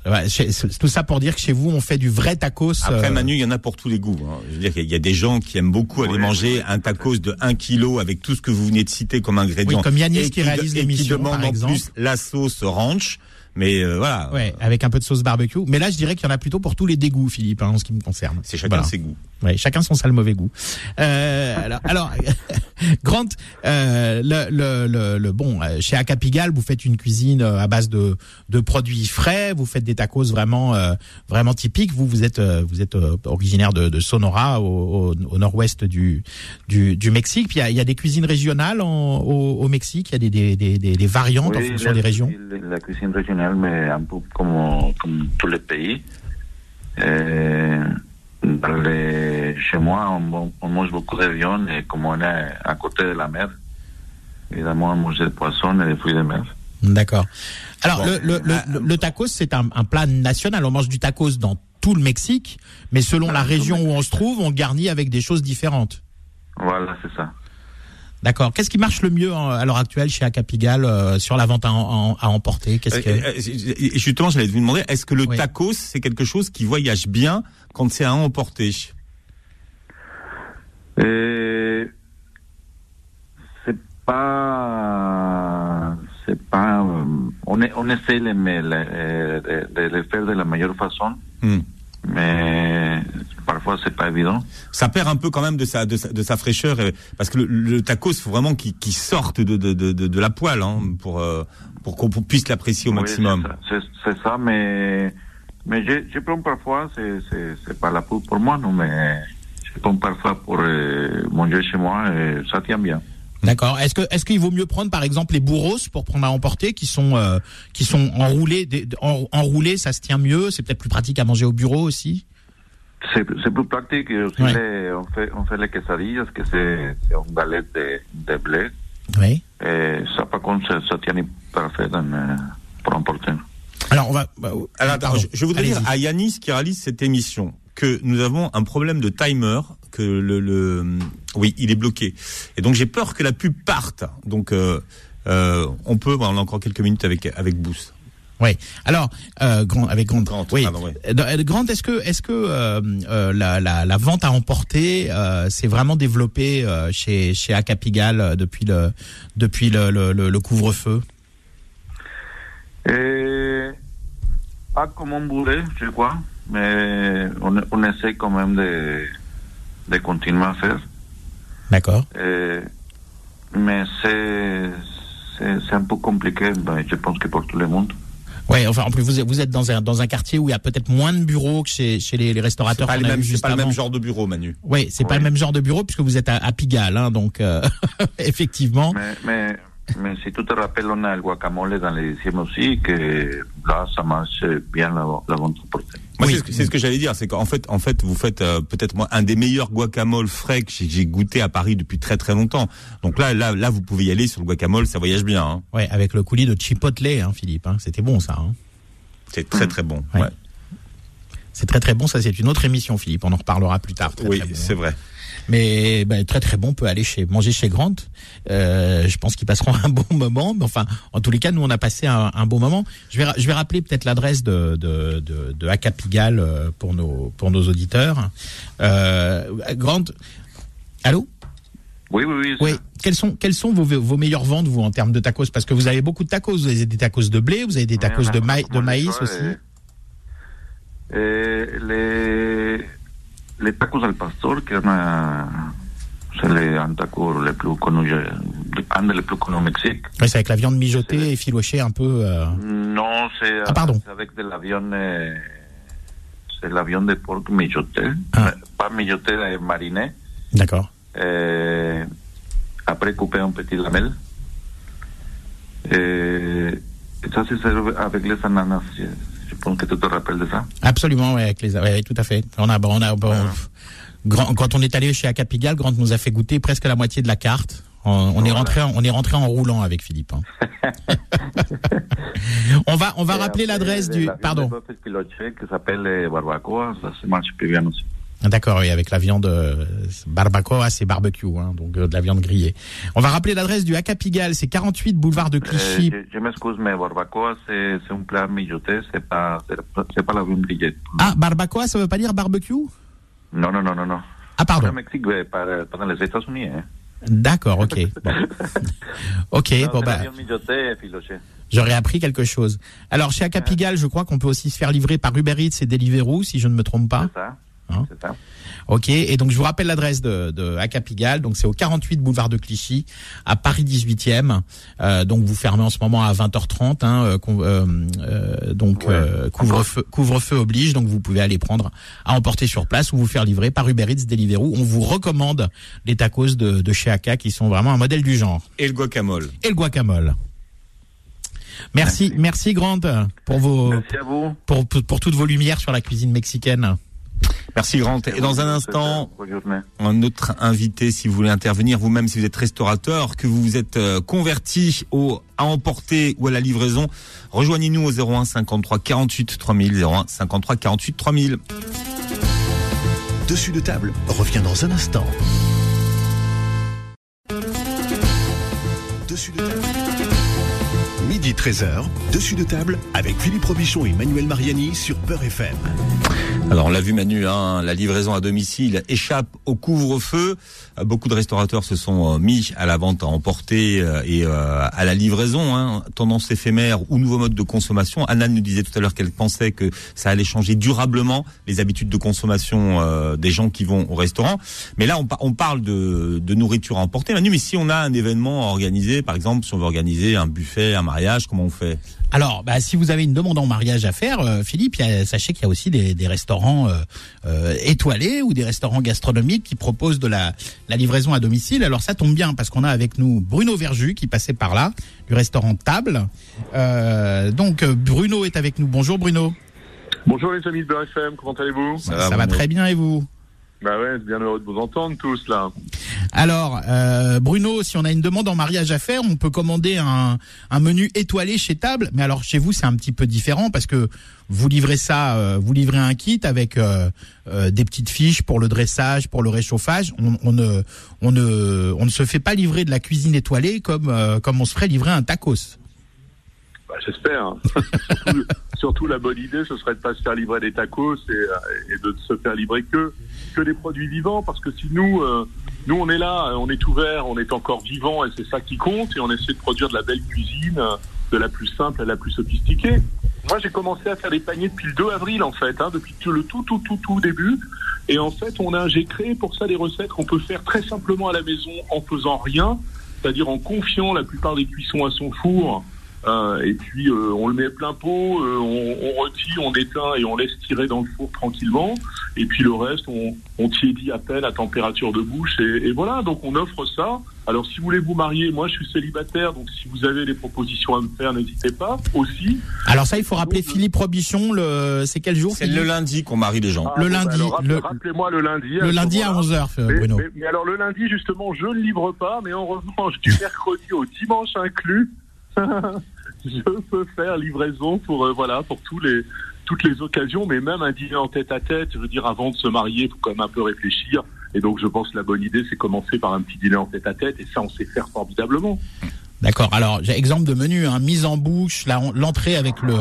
tout ça pour dire que chez vous on fait du vrai tacos. Après euh, Manu, il y en a pour tous les goûts. Hein. Je veux dire qu'il y a des gens qui aiment beaucoup aller manger un tacos de 1 kg avec tout ce que vous venez de citer comme ingrédient. Oui, comme Yannis qui, réalise l'émission par exemple. en plus la sauce ranch. Mais euh, voilà. Ouais, avec un peu de sauce barbecue. Mais là, je dirais qu'il y en a plutôt pour tous les dégoûts, Philippe, hein, en ce qui me concerne. C'est chacun ses goûts. Ouais, chacun son sale mauvais goût. Euh, alors, alors Grant, euh, le, le, le, bon, euh, chez Acapigal, vous faites une cuisine euh, à base de, de produits frais. Vous faites des tacos vraiment, vraiment typiques. Vous, vous êtes, vous êtes originaire de, de Sonora, au, au, nord-ouest du, du, du Mexique. Puis il y a, il y a des cuisines régionales en, au, au Mexique. Il y a des, des, des, des variantes en fonction des régions. La cuisine régionale, mais un peu comme, comme tous les pays. Chez moi, on, on, mange beaucoup de viande et comme on est à côté de la mer, évidemment, on mange des poissons et des fruits de mer. D'accord. Alors, le, le, le, le, tacos, c'est un, un, plat national. On mange du tacos dans tout le Mexique, mais selon la région où on se trouve, on garnit avec des choses différentes. Voilà, c'est ça. D'accord. Qu'est-ce qui marche le mieux à l'heure actuelle chez Acapigal euh, sur la vente à, à emporter? Qu'est-ce que... Euh, euh, justement, j'allais vous demander, est-ce que le tacos c'est quelque chose qui voyage bien quand c'est à emporter? C'est pas, c'est pas. On, on essaie de, de, le faire de la meilleure façon, hmm. mais parfois c'est pas évident. Ça perd un peu quand même de sa de sa, de sa fraîcheur euh, parce que le, le tacos faut vraiment qu'il qu sorte de de, de de la poêle hein, pour euh, pour qu'on puisse l'apprécier au maximum. C'est ça, mais mais je, je prends parfois c'est c'est c'est pas la poule pour moi non mais je prends parfois pour euh, manger chez moi et ça tient bien. D'accord. Est-ce que est-ce qu'il vaut mieux prendre par exemple les bourros pour prendre à emporter qui sont qui sont enroulés enroulés ça se tient mieux c'est peut-être plus pratique à manger au bureau aussi? C'est plus pratique. Aussi les, on, fait, on fait les quesadillas, que c'est une galette de, de blé. Oui. Et ça, par contre, ça, ça tient parfait dans, pour emporter. Alors, on va. Bah, Alors, je, je voudrais dire à Yanis qui réalise cette émission que nous avons un problème de timer, que le, le oui, il est bloqué. Et donc j'ai peur que la pub parte. Donc euh, Euh, on peut, on a encore quelques minutes avec avec Boost. Oui. Alors, euh, Grand, avec. Grant, oui. pardon, oui. Euh, Grant, est-ce que, est-ce que euh, euh, la, la, la vente à emporter euh, s'est vraiment développée euh, chez chez Acapigal euh, depuis le depuis le, le, le- le couvre-feu? Et pas comme on voulait, je crois, mais on, on essaie quand même de, de continuer à faire. D'accord. Mais c'est c'est c'est un peu compliqué, ben, je pense que pour tout le monde. Ouais. Enfin, en plus, vous êtes, vous êtes dans un dans un quartier où il y a peut-être moins de bureaux que chez chez les, les C'est restaurateurs. pas, c'est juste pas le même genre de bureau, Manu. Oui, c'est pas le même genre de bureau puisque vous êtes à, à Pigalle, hein, donc euh, effectivement. Mais, mais, mais si tu te rappelles, on a le guacamole dans les dixièmes aussi, que là, ça marche bien la, la vente emportée. Moi, Oui. c'est ce que, c'est ce que j'allais dire, c'est qu'en fait, en fait, vous faites euh, peut-être moi un des meilleurs guacamole frais que j'ai- goûté à Paris depuis très très longtemps. Donc là, là, là, vous pouvez y aller sur le guacamole, ça voyage bien. Hein. Ouais, avec le coulis de chipotle, hein, Philippe. Hein, C'était bon ça. Hein. C'est très très bon. Ouais. Ouais. C'est très très bon. Ça, c'est une autre émission, Philippe. On en reparlera plus tard. Très, oui, c'est vrai. Mais ben, très très bon, on peut aller chez manger chez Grant. Euh, je pense qu'ils passeront un bon moment. Mais enfin, en tous les cas, nous on a passé un, un bon moment. Je vais je vais rappeler peut-être l'adresse de de de, de Acapigal euh, pour nos pour nos auditeurs. Euh, Grant, allô? Oui, oui, oui. Oui. Quelles sont quelles sont vos vos meilleures ventes vous en termes de tacos? Parce que vous avez beaucoup de tacos. Vous avez des tacos de blé, vous avez des tacos de, maï- de maïs aussi. Eh, les, les tacos al pastor, que c'est un taco le plus connu, un des plus connus au Mexique. Oui, c'est avec la viande mijotée et filochée un peu. euh, Non, c'est Ah, pardon. c'est avec de la viande, eh, c'est la viande de porc mijoté, Ah. Eh, pas mijoté, eh, mariné, D'accord. eh, après coupé en petites lamelles. Eh, ça serve avec les ananas, je, pense que tu te rappelles de ça? Absolument, ouais, avec les, ouais, tout à fait. On a, on a, bon, Grand- quand on est allé chez Acapigal, Grant nous a fait goûter presque la moitié de la carte. On, on est Voilà. rentré, en, on est rentré en roulant avec Philippe. hein. on va, on va Et rappeler l'adresse du, pardon. qui s'appelle eh, barbacoa, ça marche plus bien aussi. D'accord, oui, avec la viande euh, barbacoa, c'est barbecue, hein, donc euh, de la viande grillée. On va rappeler l'adresse du Acapigal, c'est 48 boulevard de Eh, Clichy. je, je m'excuse, mais barbacoa, c'est un plat mijoté, c'est pas, c'est pas- la viande grillée. Ah, barbacoa, ça veut pas dire barbecue? Non, non, non, non, non. Ah, pardon. au Mexique, dans les États-Unis. Hein. D'accord, ok. Bon. Ok, Non, bon bah. J'aurais appris quelque chose. Alors chez Acapigal, je crois qu'on peut aussi se faire livrer par Uber Eats et Deliveroo, si je ne me trompe pas. C'est ça. Hein ça. Ok. Et donc je vous rappelle l'adresse de, de Acapigal. Donc c'est au 48 boulevard de Clichy, à Paris 18e. Euh, donc vous fermez en ce moment à 20h30. Hein, euh, euh, euh, donc Ouais. euh, couvre-feu, couvre-feu oblige. Donc vous pouvez aller prendre à emporter sur place ou vous faire livrer par Uber Eats, Deliveroo. On vous recommande les tacos de, de chez Aca qui sont vraiment un modèle du genre. Et le guacamole. Et le guacamole. Merci, merci pour vos Merci à vous. pour, pour, pour toutes vos lumières sur la cuisine mexicaine. Merci Grant. Et dans un instant, un autre invité, si vous voulez intervenir, vous-même si vous êtes restaurateur, que vous vous êtes euh, converti au à emporter ou à la livraison, rejoignez-nous au 01 53 48 3000 01 53 48 3000. Dessus de table revient dans un instant. Dessus de table. Midi 13h, dessus de table avec Philippe Robichon et Manuel Mariani sur Peur FM. Alors on l'a vu Manu, hein, la livraison à domicile échappe au couvre-feu. Euh, Beaucoup de restaurateurs se sont euh, mis à la vente à emporter euh, et à la livraison. Hein, tendance éphémère ou nouveau mode de consommation. Anna nous disait tout à l'heure qu'elle pensait que ça allait changer durablement les habitudes de consommation des gens qui vont au restaurant. Mais là on, par- on parle de, de nourriture à emporter. Manu, mais si on a un événement organisé, par exemple si on veut organiser un buffet, un mariage, comment on fait? Alors, bah, si vous avez une demande en mariage à faire, Philippe, sachez qu'il y a aussi des, des restaurants euh, euh, étoilés ou des restaurants gastronomiques qui proposent de la, la livraison à domicile. Alors ça tombe bien parce qu'on a avec nous Bruno Verju qui passait par là du restaurant Table. Euh, donc Bruno est avec nous. Bonjour Bruno. Bonjour les amis de BFM, comment allez-vous? Ça, va très bien et vous? Bah ouais, bien heureux de vous entendre tous là. Alors, euh, Bruno, si on a une demande en mariage à faire, on peut commander un, un menu étoilé chez Table. Mais alors, chez vous, c'est un petit peu différent parce que vous livrez ça, euh, vous livrez un kit avec euh, euh, des petites fiches pour le dressage, pour le réchauffage. On, on, ne, on, ne, on ne se fait pas livrer de la cuisine étoilée comme, euh, comme on se ferait livrer un tacos. Bah, J'espère. surtout, surtout, la bonne idée, ce serait de pas se faire livrer des tacos et, euh, et de se faire livrer que que des produits vivants, parce que si nous, euh, nous on est là, on est ouvert, on est encore vivant et c'est ça qui compte et on essaie de produire de la belle cuisine, euh, de la plus simple à la plus sophistiquée. Moi, j'ai commencé à faire des paniers depuis le 2 avril en fait, hein, depuis le tout tout tout tout début. Et en fait, on a, j'ai créé pour ça des recettes qu'on peut faire très simplement à la maison en faisant rien, c'est-à-dire en confiant la plupart des cuissons à son four. Euh, et puis euh, on le met plein pot, euh, on, on retire, on éteint et on laisse tirer dans le four tranquillement. Et puis le reste, on, on tiédit à peine à température de bouche. Et, et voilà, donc on offre ça. Alors si vous voulez vous marier, moi je suis célibataire, donc si vous avez des propositions à me faire, n'hésitez pas aussi. Alors ça, il faut rappeler Philippe Robichon. Le, c'est quel jour C'est le lundi qu'on marie les gens. Ah, Le bon, bah, lundi, rappelez- le- Rappelez-moi le lundi. Le lundi à moment-là. 11h, Mais, Bruno. mais- mais alors le lundi justement, je ne livre pas, mais en revanche du mercredi au dimanche inclus, je peux faire livraison pour euh, voilà pour tous les toutes les occasions, mais même un dîner en tête à tête. Je veux dire, avant de se marier, il faut quand même un peu réfléchir. Et donc, je pense que la bonne idée, c'est commencer par un petit dîner en tête à tête, et ça, on sait faire formidablement. D'accord. Alors, j'ai exemple de menu, hein, mise en bouche, l'entrée avec le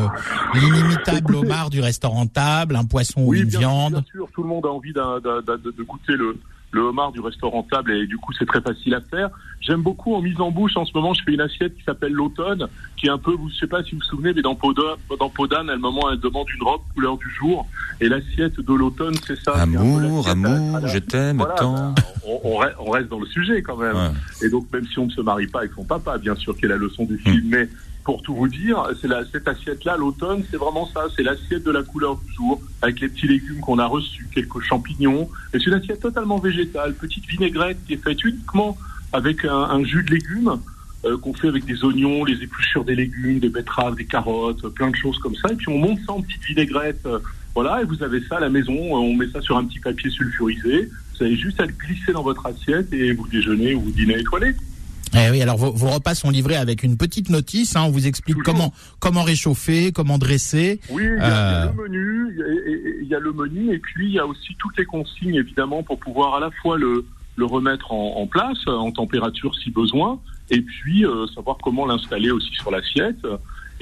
l'inimitable homard du restaurant table, un poisson ou une bien, viande. bien sûr, tout le monde a envie de goûter le, le homard du restaurant table et du coup c'est très facile à faire. J'aime beaucoup en mise en bouche en ce moment, je fais une assiette qui s'appelle l'automne, qui est un peu, vous je sais pas si vous vous souvenez, mais dans Podane, dans Podane, à un moment elle demande une robe couleur du jour et l'assiette de l'automne c'est ça. Amour, l'assiette à- à amour, la- je t'aime Voilà, tant. bah, on, on re- on reste dans le sujet quand même. Ouais. Et donc, même si on ne se marie pas avec son papa, bien sûr, qui est la leçon Hmm. du film, mais pour tout vous dire, c'est cette assiette-là, l'automne, c'est vraiment ça. C'est l'assiette de la couleur du jour, avec les petits légumes qu'on a reçus, quelques champignons. Et c'est une assiette totalement végétale, petite vinaigrette qui est faite uniquement avec un, un jus de légumes euh, qu'on fait avec des oignons, les épluchures des légumes, des betteraves, des carottes, euh, plein de choses comme ça. Et puis on monte ça en petite vinaigrette. euh, voilà, et vous avez ça à la maison. euh, On met ça sur un petit papier sulfurisé. Vous avez juste à le glisser dans votre assiette et vous déjeunez ou vous dînez étoilé. Eh oui, alors vos, vos repas sont livrés avec une petite notice. Hein, on vous explique Toujours. comment comment réchauffer, comment dresser. Oui, il y, a, il y a Euh. le menu, il y a le menu, et puis il y a aussi toutes les consignes évidemment pour pouvoir à la fois le, le remettre en, en place, en température si besoin, et puis euh, savoir comment l'installer aussi sur l'assiette.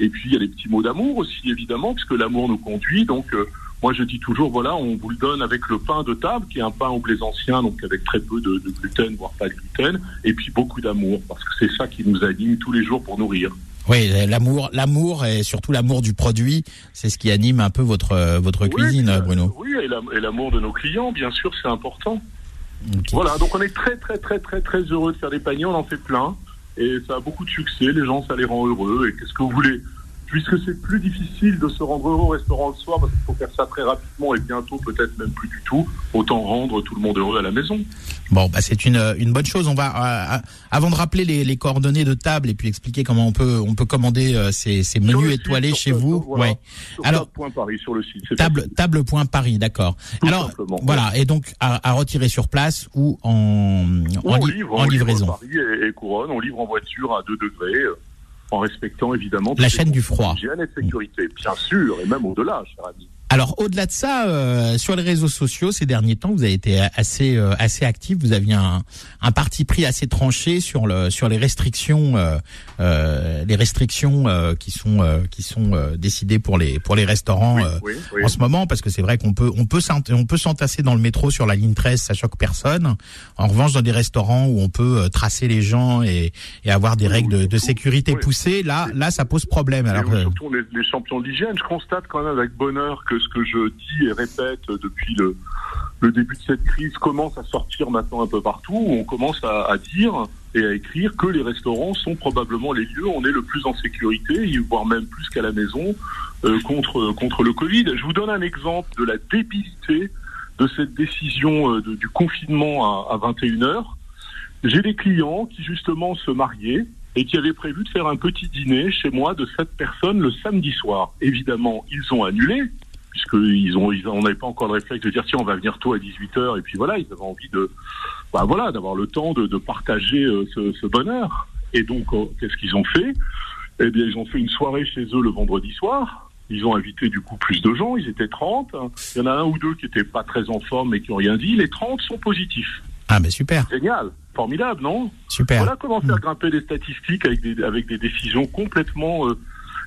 Et puis il y a les petits mots d'amour aussi évidemment, puisque l'amour nous conduit. Donc euh, moi je dis toujours voilà, on vous le donne avec le pain de table, qui est un pain au blé ancien, donc avec très peu de, de gluten, voire pas de gluten, et puis beaucoup d'amour, parce que c'est ça qui nous anime tous les jours pour nourrir. Oui, l'amour, l'amour et surtout l'amour du produit, c'est ce qui anime un peu votre votre cuisine, Bruno. Oui, et l'am- et l'amour de nos clients, bien sûr, c'est important. Voilà, donc on est très très très très très heureux de faire des paniers, on en fait plein et ça a beaucoup de succès, les gens ça les rend heureux et qu'est-ce que vous voulez? Puisque c'est plus difficile de se rendre heureux au restaurant le soir parce qu'il faut faire ça très rapidement et bientôt peut-être même plus du tout, autant rendre tout le monde heureux à la maison. Bon, bah c'est une une bonne chose. On va euh, avant de rappeler les, les coordonnées de table et puis expliquer comment on peut on peut commander euh, ces, ces menus site, étoilés chez vous. voilà, ouais. Sur Alors- Point Paris sur le site. Table facile. table.paris, d'accord. Alors simplement. voilà, et donc à, à retirer sur place ou en Ou en, livre, livraison. Paris et, et couronne, on livre en voiture à 2 degrés, euh, en respectant évidemment La chaîne du froid. d'hygiène et de sécurité, bien sûr, et même au-delà, cher ami. Alors au-delà de ça, euh, sur les réseaux sociaux ces derniers temps, vous avez été assez euh, assez actif. Vous aviez un, un parti pris assez tranché sur le sur les restrictions euh, euh, les restrictions euh, qui sont euh, qui sont euh, décidées pour les pour les restaurants. euh, oui, oui. en ce moment parce que c'est vrai qu'on peut on peut on peut s'entasser dans le métro sur la ligne 13 ça choque personne en revanche dans des restaurants où on peut tracer les gens et, et avoir des règles de, de sécurité poussées là là ça pose problème alors surtout les, les champions de l'hygiène. Je constate quand même avec bonheur que ce que je dis et répète depuis le, début de cette crise commence à sortir maintenant un peu partout. où On commence à, dire et à écrire que les restaurants sont probablement les lieux où on est le plus en sécurité, voire même plus qu'à la maison, euh, contre, contre le Covid. Je vous donne un exemple de la débilité de cette décision euh, du confinement à, à 21h. J'ai des clients qui justement se mariaient et qui avaient prévu de faire un petit dîner chez moi de sept personnes le samedi soir. Évidemment, ils ont annulé puisqu'ils ont, ils, on n'avait pas encore le réflexe de dire tiens, on va venir tôt à 18h, et puis voilà, ils avaient envie de, bah voilà, d'avoir le temps de, de partager euh, ce, ce, bonheur. Et donc, euh, qu'est-ce qu'ils ont fait? Eh bien, ils ont fait une soirée chez eux le vendredi soir. Ils ont invité du coup plus de gens, ils étaient 30. Il y en a un ou deux qui étaient pas très en forme mais qui ont rien dit. Les 30 sont positifs. Ah, mais super. Génial. Formidable, non? Super. Voilà comment faire Mm. grimper les statistiques avec des, avec des décisions complètement, euh,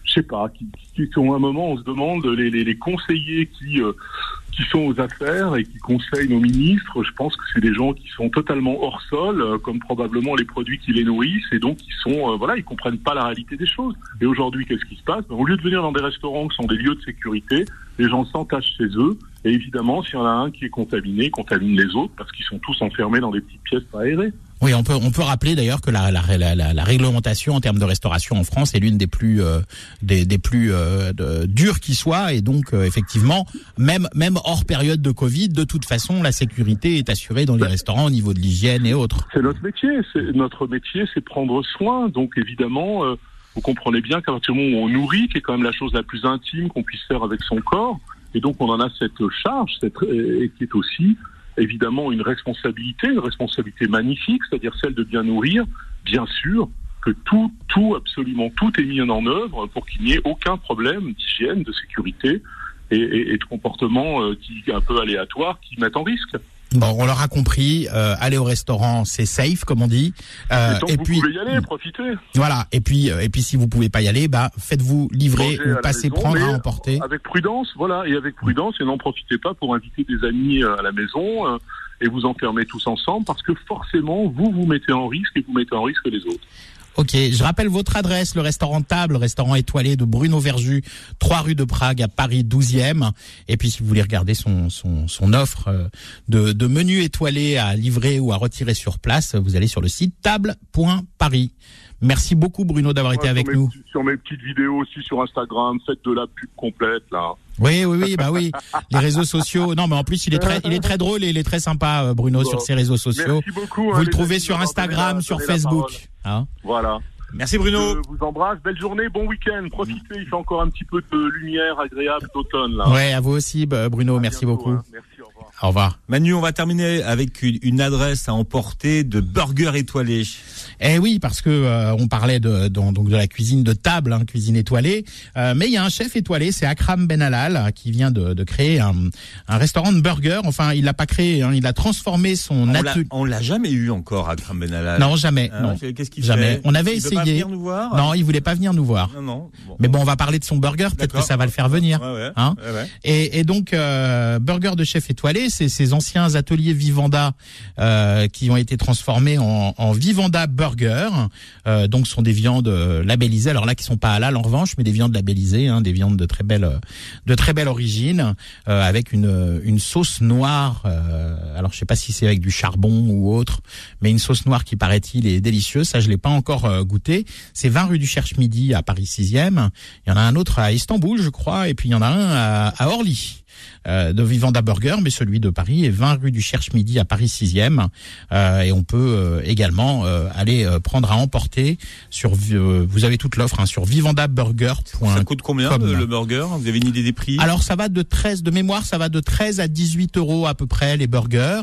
je sais pas, qui, qui sont à un moment, on se demande, les, les, les conseillers qui, euh, qui sont aux affaires et qui conseillent nos ministres, je pense que c'est des gens qui sont totalement hors sol, euh, comme probablement les produits qui les nourrissent, et donc ils sont, euh, voilà, ils comprennent pas la réalité des choses. Et aujourd'hui, qu'est-ce qui se passe? Ben, Au lieu de venir dans des restaurants qui sont des lieux de sécurité, les gens s'entachent chez eux, et évidemment, s'il y en a un qui est contaminé, contamine les autres, parce qu'ils sont tous enfermés dans des petites pièces aérées. Oui, on peut on peut rappeler d'ailleurs que la, la, la, la, la réglementation en termes de restauration en France est l'une des plus euh, des, des plus euh, de, dures qui soit et donc euh, effectivement même même hors période de Covid de toute façon la sécurité est assurée dans les Bah. restaurants au niveau de l'hygiène et autres. C'est notre métier. C'est notre métier, c'est prendre soin. Donc évidemment, euh, vous comprenez bien qu'à partir du moment où on nourrit, qui est quand même la chose la plus intime qu'on puisse faire avec son corps, et donc on en a cette charge, cette, et qui est aussi évidemment une responsabilité, une responsabilité magnifique, c'est-à-dire celle de bien nourrir, bien sûr que tout, tout, absolument tout est mis en œuvre pour qu'il n'y ait aucun problème d'hygiène, de sécurité et, de comportement euh, qui un peu aléatoire qui mettent en risque. Bon, on leur a compris. Euh, aller au restaurant, c'est safe, comme on dit. Euh, et et vous puis pouvez y aller, profitez. voilà. Et puis euh, et puis si vous pouvez pas y aller, bah faites-vous livrer ou passez maison, prendre à emporter. Avec prudence, voilà, et avec prudence, et n'en profitez pas pour inviter des amis euh, à la maison euh, et vous enfermer tous ensemble, parce que forcément, vous vous mettez en risque et vous mettez en risque les autres. Ok, je rappelle votre adresse, le restaurant Table, restaurant étoilé de Bruno Verju, 3 rue de Prague à Paris 12e. Et puis si vous voulez regarder son, son, offre euh, de, de menu étoilé à livrer ou à retirer sur place, vous allez sur le site table.paris. Merci beaucoup Bruno d'avoir été avec mes nous. Sur mes petites vidéos aussi sur Instagram, faites de la pub complète, là. Oui, oui, oui, bah oui. Les réseaux sociaux. Non, mais en plus il est très, il est très drôle et il est très sympa euh, Bruno Bon. sur ses réseaux sociaux. Merci beaucoup. hein, Vous le trouvez sur Instagram, la- sur Facebook. Hein Voilà. Merci Bruno. Je vous embrasse. Belle journée, bon week-end. Profitez, il fait encore un petit peu de lumière agréable d'automne, là. ouais, à vous aussi bah, Bruno, À merci bientôt, beaucoup. hein. Merci, au revoir. Manu, on va terminer avec une, une adresse à emporter de burgers étoilés. Eh oui, parce que euh, on parlait de, de- donc de la cuisine de table, hein, cuisine étoilée. Euh, mais il y a un chef étoilé, c'est Akram Benalal, qui vient de, de créer un, un restaurant de burgers. Enfin, il l'a pas créé, hein, il a transformé son atelier. on l'a jamais eu encore à Kram Benalal. Non, jamais. Non. Qu'est-ce qu'il Jamais. fait On avait Il veut pas essayé. venir nous voir Non, il voulait pas venir nous voir. Non, non. Bon. Mais bon, on va parler de son burger, peut-être que ça va le faire venir. Ouais, ouais. Hein ouais, ouais. Et, et donc, euh, burger de chef étoilé, c'est ces anciens ateliers Vivanda euh, qui ont été transformés en, en Vivanda Burger. Euh, donc, sont des viandes euh, labellisées. Alors là, qui sont pas halal en revanche, mais des viandes labellisées, hein, des viandes de très belle, euh, de très belle origine, euh, avec une, une sauce noire. euh, alors, je sais pas si c'est avec du charbon ou autre, mais une sauce noire qui paraît-il est délicieuse. Ça, je l'ai pas encore euh, goûté. C'est 20 rue du Cherche-Midi à Paris 6e. Il y en a un autre à Istanbul, je crois, et puis il y en a un à, à Orly. Euh, de Vivanda Burger, mais celui de Paris est 20 rue du Cherche-Midi à Paris 6e. Euh, et on peut euh, également euh, aller euh, prendre à emporter sur euh, vous avez toute l'offre hein, sur vivandaburger.com. Ça coûte combien le, burger? Vous avez une idée des prix? Alors ça va de 13 de mémoire, ça va de 13 à 18 euros à peu près les burgers.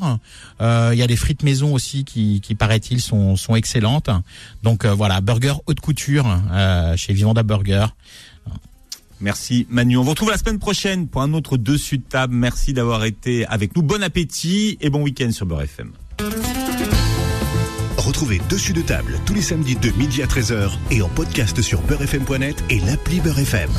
Euh, Il y a des frites maison aussi qui, qui paraît-il sont, sont excellentes. Donc euh, voilà, burger haute couture euh, chez Vivanda Burger. Merci Manu. On vous retrouve la semaine prochaine pour un autre dessus de table. Merci d'avoir été avec nous. Bon appétit et bon week-end sur Beurre FM. Retrouvez Dessus de table tous les samedis de midi à 13h et en podcast sur beurrefm.net et l'appli Beurre FM.